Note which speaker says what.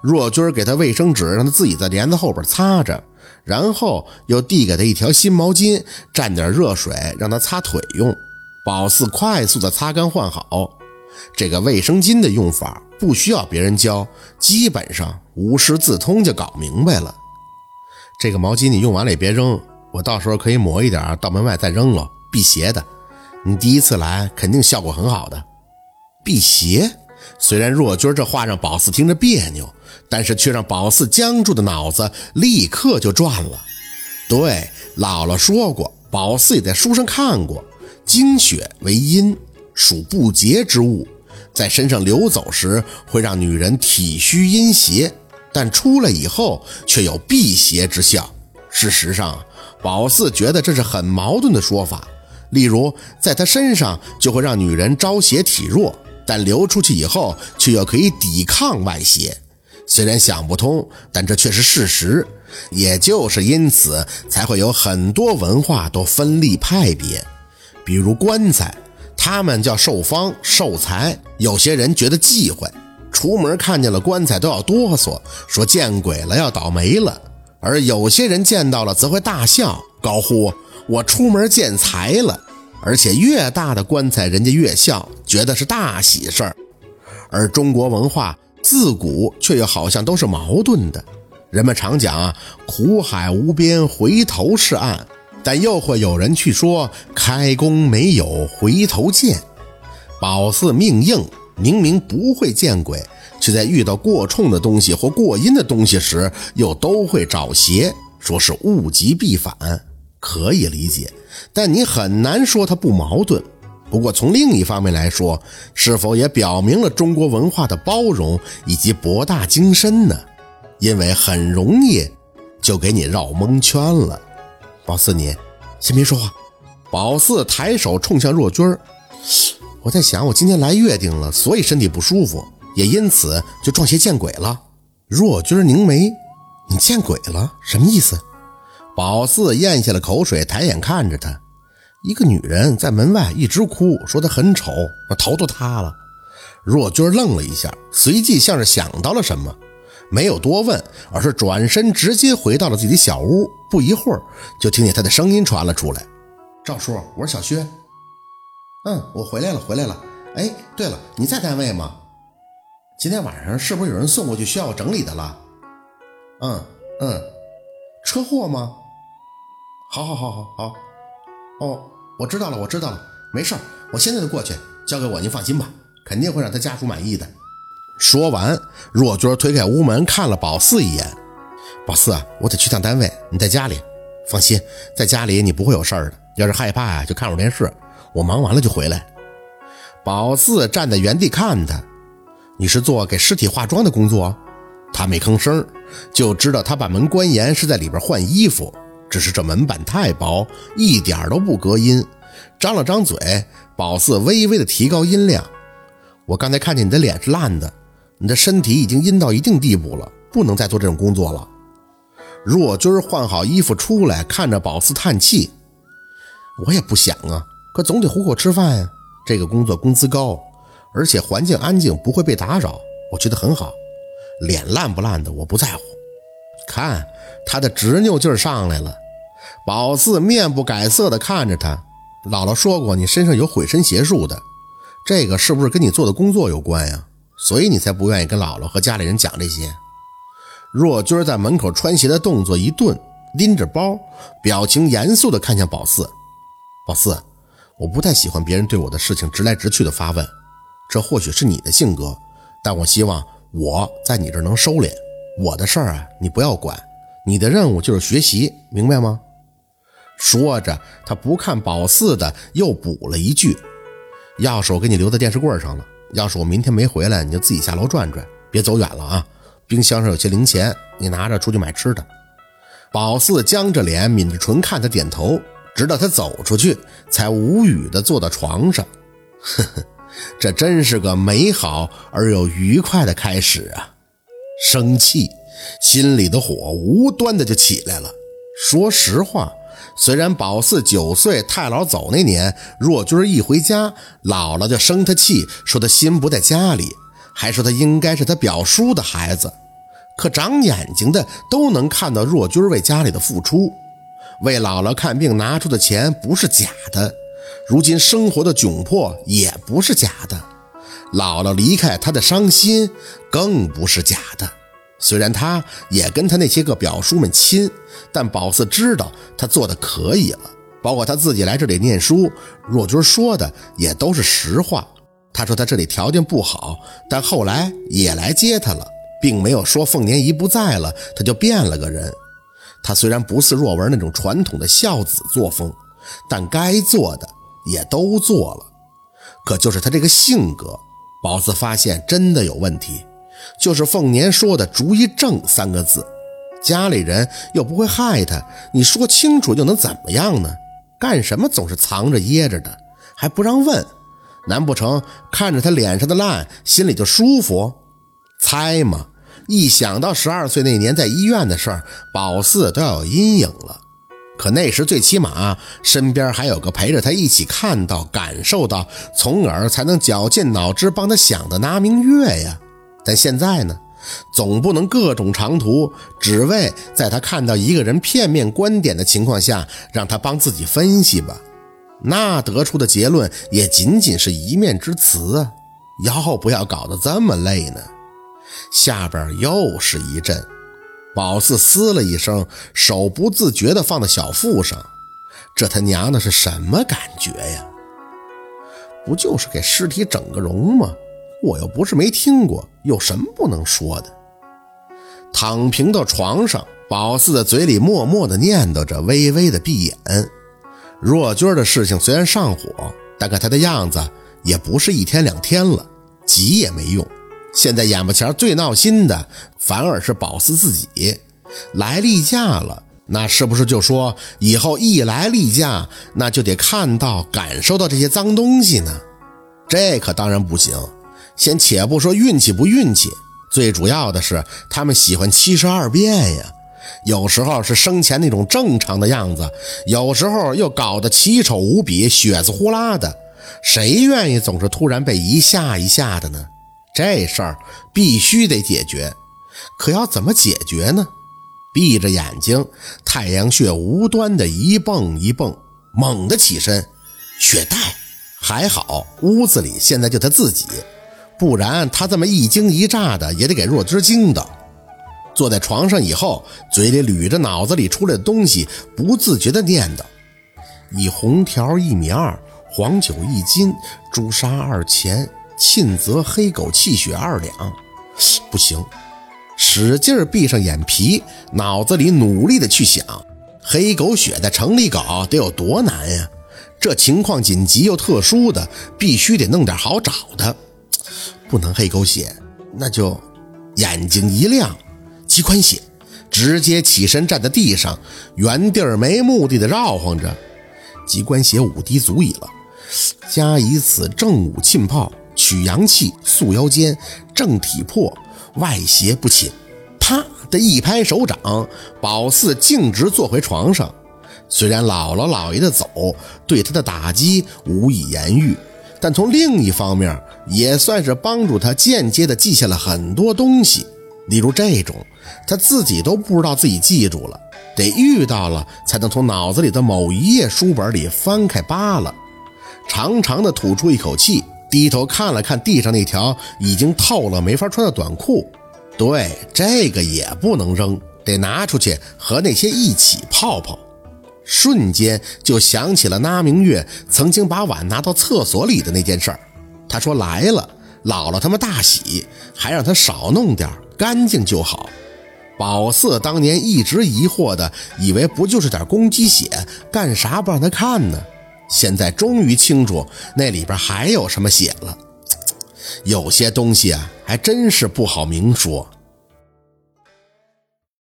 Speaker 1: 若君给他卫生纸，让他自己在帘子后边擦着，然后又递给他一条新毛巾，蘸点热水让他擦腿用。宝四快速的擦干换好。这个卫生巾的用法不需要别人教，基本上无师自通就搞明白了。这个毛巾你用完了也别扔，我到时候可以抹一点到门外再扔了，辟邪的。你第一次来肯定效果很好的。辟邪？虽然若君这话让宝四听着别扭，但是却让宝四僵住的脑子立刻就转了。对，姥姥说过，宝四也在书上看过，精血为阴。属不洁之物，在身上流走时会让女人体虚阴邪，但出来以后却有辟邪之效。事实上，宝四觉得这是很矛盾的说法。例如，在他身上就会让女人招邪体弱，但流出去以后却又可以抵抗外邪。虽然想不通，但这却是事实。也就是因此，才会有很多文化都分立派别，比如棺材。他们叫寿方寿财，有些人觉得忌讳，出门看见了棺材都要哆嗦，说见鬼了要倒霉了；而有些人见到了则会大笑，高呼我出门见财了。而且越大的棺材，人家越笑，觉得是大喜事儿。而中国文化自古却又好像都是矛盾的，人们常讲啊，苦海无边，回头是岸。但又会有人去说开弓没有回头箭，宝四命硬，明明不会见鬼，却在遇到过冲的东西或过阴的东西时，又都会找邪，说是物极必反，可以理解。但你很难说它不矛盾。不过从另一方面来说，是否也表明了中国文化的包容以及博大精深呢？因为很容易就给你绕蒙圈了。宝四，你先别说话。宝四抬手冲向若君儿，我在想，我今天来月定了，所以身体不舒服，也因此就撞邪见鬼了。若君凝眉，你见鬼了？什么意思？宝四咽下了口水，抬眼看着他。一个女人在门外一直哭，说她很丑，头都塌了。若君愣了一下，随即像是想到了什么。没有多问，而是转身直接回到了自己的小屋。不一会儿，就听见他的声音传了出来：“赵叔，我是小薛。嗯，我回来了，回来了。哎，对了，你在单位吗？今天晚上是不是有人送过去需要我整理的了？嗯嗯，车祸吗？好，好，好，好，好。哦，我知道了，我知道了，没事儿，我现在就过去，交给我，您放心吧，肯定会让他家属满意的。”说完，若君推开屋门，看了宝四一眼。宝四啊，我得去趟单位，你在家里。放心，在家里你不会有事儿的。要是害怕呀，就看会儿电视。我忙完了就回来。宝四站在原地看他。你是做给尸体化妆的工作？他没吭声，就知道他把门关严是在里边换衣服。只是这门板太薄，一点都不隔音。张了张嘴，宝四微微的提高音量。我刚才看见你的脸是烂的。你的身体已经阴到一定地步了，不能再做这种工作了。若君换好衣服出来，看着宝四叹气：“我也不想啊，可总得糊口吃饭呀。这个工作工资高，而且环境安静，不会被打扰，我觉得很好。脸烂不烂的我不在乎。”看他的执拗劲儿上来了。宝四面不改色地看着他：“姥姥说过，你身上有毁身邪术的，这个是不是跟你做的工作有关呀？”所以你才不愿意跟姥姥和家里人讲这些。若君在门口穿鞋的动作一顿，拎着包，表情严肃地看向宝四。宝四，我不太喜欢别人对我的事情直来直去的发问，这或许是你的性格，但我希望我在你这能收敛。我的事儿啊，你不要管，你的任务就是学习，明白吗？说着，他不看宝四的，又补了一句：“钥匙我给你留在电视柜上了。”要是我明天没回来，你就自己下楼转转，别走远了啊！冰箱上有些零钱，你拿着出去买吃的。宝四僵着脸，抿着唇看他点头，直到他走出去，才无语地坐到床上。呵呵，这真是个美好而又愉快的开始啊！生气，心里的火无端的就起来了。说实话。虽然宝四九岁太姥走那年，若君一回家，姥姥就生他气，说他心不在家里，还说他应该是他表叔的孩子。可长眼睛的都能看到若君为家里的付出，为姥姥看病拿出的钱不是假的，如今生活的窘迫也不是假的，姥姥离开他的伤心更不是假的。虽然他也跟他那些个表叔们亲，但宝四知道他做的可以了，包括他自己来这里念书，若君说的也都是实话。他说他这里条件不好，但后来也来接他了。并没有说凤年姨不在了，他就变了个人。他虽然不似若文那种传统的孝子作风，但该做的也都做了。可就是他这个性格，宝四发现真的有问题。就是凤年说的“逐一正”三个字，家里人又不会害他，你说清楚又能怎么样呢？干什么总是藏着掖着的，还不让问？难不成看着他脸上的烂，心里就舒服？猜嘛！一想到十二岁那年在医院的事儿，宝四都要有阴影了。可那时最起码身边还有个陪着他一起看到、感受到，从而才能绞尽脑汁帮他想的拿明月呀。但现在呢，总不能各种长途，只为在他看到一个人片面观点的情况下，让他帮自己分析吧？那得出的结论也仅仅是一面之词啊！要不要搞得这么累呢？下边又是一阵，宝四嘶了一声，手不自觉地放在小腹上。这他娘的是什么感觉呀？不就是给尸体整个容吗？我又不是没听过，有什么不能说的？躺平到床上，宝四的嘴里默默地念叨着，微微的闭眼。若君的事情虽然上火，但看他的样子，也不是一天两天了，急也没用。现在眼巴前最闹心的，反而是宝四自己来例假了。那是不是就说以后一来例假，那就得看到、感受到这些脏东西呢？这可当然不行。先且不说运气不运气，最主要的是他们喜欢七十二变呀。有时候是生前那种正常的样子，有时候又搞得奇丑无比、血子呼啦的。谁愿意总是突然被一下一下的呢？这事儿必须得解决，可要怎么解决呢？闭着眼睛，太阳穴无端的一蹦一蹦，猛地起身，血袋还好，屋子里现在就他自己，不然他这么一惊一乍的，也得给若芝惊的。坐在床上以后，嘴里捋着脑子里出来的东西，不自觉的念叨：以红条一米二，黄酒一斤，朱砂二钱。沁泽黑狗气血二两，不行，使劲闭上眼皮，脑子里努力的去想，黑狗血在城里搞得有多难呀？这情况紧急又特殊的，必须得弄点好找的，不能黑狗血，那就眼睛一亮，鸡冠血，直接起身站在地上，原地儿没目的的绕晃着，鸡冠血五滴足矣了，加以此正午浸泡。取阳气，塑腰间，正体魄，外邪不侵。啪的一拍手掌，宝四径直坐回床上。虽然姥姥姥爷的走对他的打击无以言喻，但从另一方面也算是帮助他间接的记下了很多东西。例如这种他自己都不知道自己记住了，得遇到了才能从脑子里的某一页书本里翻开扒了。长长的吐出一口气。低头看了看地上那条已经透了、没法穿的短裤，对，这个也不能扔，得拿出去和那些一起泡泡。瞬间就想起了那明月曾经把碗拿到厕所里的那件事儿。他说来了，姥姥他们大喜，还让他少弄点，干净就好。宝四当年一直疑惑的，以为不就是点公鸡血，干啥不让他看呢？现在终于清楚那里边还有什么血了，有些东西啊，还真是不好明说。